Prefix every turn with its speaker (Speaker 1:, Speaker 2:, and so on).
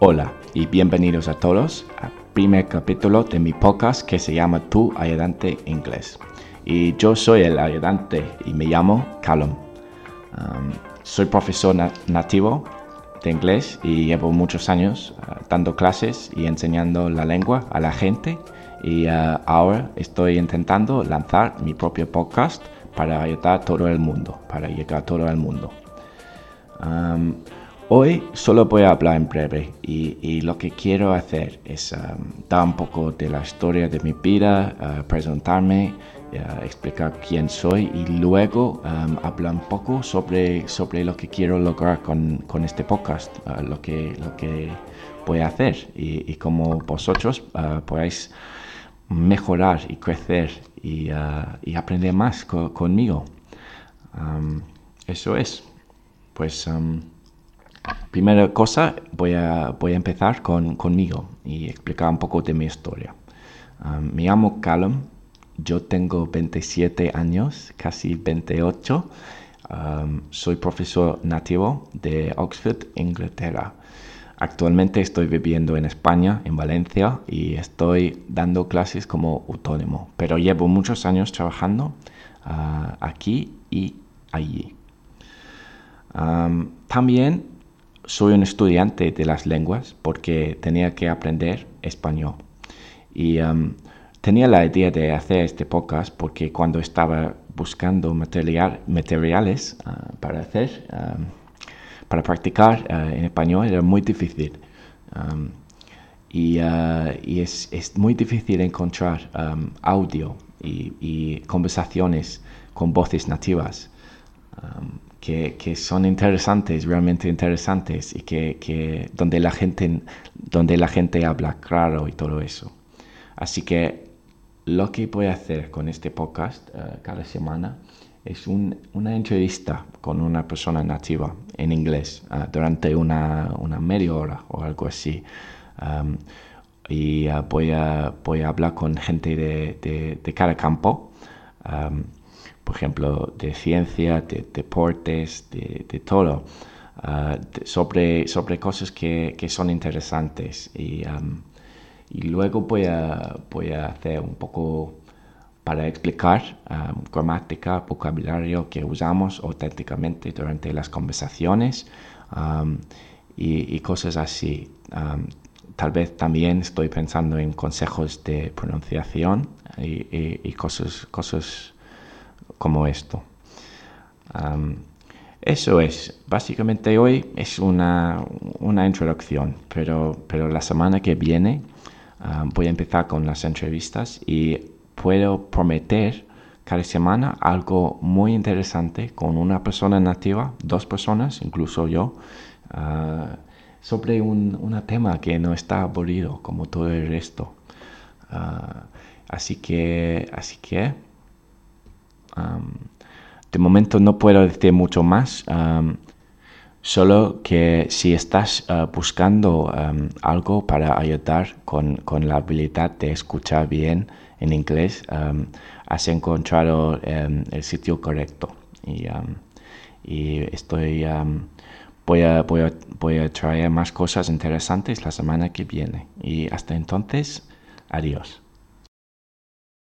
Speaker 1: Hola y bienvenidos a todos al primer capítulo de mi podcast que se llama Tu Ayudante Inglés. Y yo soy el ayudante y me llamo Callum. Um, soy profesor nativo de inglés y llevo muchos años uh, dando clases y enseñando la lengua a la gente y uh, ahora estoy intentando lanzar mi propio podcast para ayudar a todo el mundo, para llegar a todo el mundo. Um, Hoy solo voy a hablar en breve y, lo que quiero hacer es um, dar un poco de la historia de mi vida, uh, presentarme, uh, explicar quién soy y luego um, hablar un poco sobre, sobre lo que quiero lograr con, este podcast, uh, lo, que, lo que voy a hacer y, cómo vosotros podáis mejorar y crecer y, aprender más conmigo. Um, eso es. Pues Primera cosa, voy a, voy a empezar con, conmigo y explicar un poco de mi historia. Um, me llamo Callum, yo tengo 27 años, casi 28. Um, soy profesor nativo de Oxford, Inglaterra. Actualmente estoy viviendo en España, en Valencia, y estoy dando clases como autónomo, pero llevo muchos años trabajando uh, aquí y allí. También soy un estudiante de las lenguas porque tenía que aprender español. Y um, tenía la idea de hacer este podcast porque cuando estaba buscando material, materiales uh, para hacer, um, para practicar uh, en español era muy difícil. Um, y, uh, y es, muy difícil encontrar audio y, y, conversaciones con voces nativas que, son interesantes, realmente interesantes y que, donde, la gente, donde la gente habla claro y todo eso. Así que lo que voy a hacer con este podcast eh, cada semana es una entrevista con una persona nativa en inglés eh, durante una, media hora o algo así. Um, y eh, voy, a, voy a hablar con gente de, de, cada campo. Um, por ejemplo, de ciencia, de deportes, de, todo, ah, sobre, sobre cosas que, son interesantes. Y, luego voy a, voy a hacer un poco para explicar gramática, vocabulario que usamos auténticamente durante las conversaciones y, cosas así. tal vez también estoy pensando en consejos de pronunciación y, y cosas, cosas como esto. eso es, básicamente hoy es una, introducción, pero, pero la semana que viene voy a empezar con las entrevistas y puedo prometer cada semana algo muy interesante con una persona nativa, dos personas, incluso yo, ah, sobre un, tema que no está aburrido como todo el resto. Ah, así que, así que de momento no puedo decir mucho más, solo que si estás ah, buscando algo para ayudar con, la habilidad de escuchar bien en inglés, has encontrado el sitio correcto. Y, estoy, voy, a, voy a traer más cosas interesantes la semana que viene. Y hasta entonces, adiós.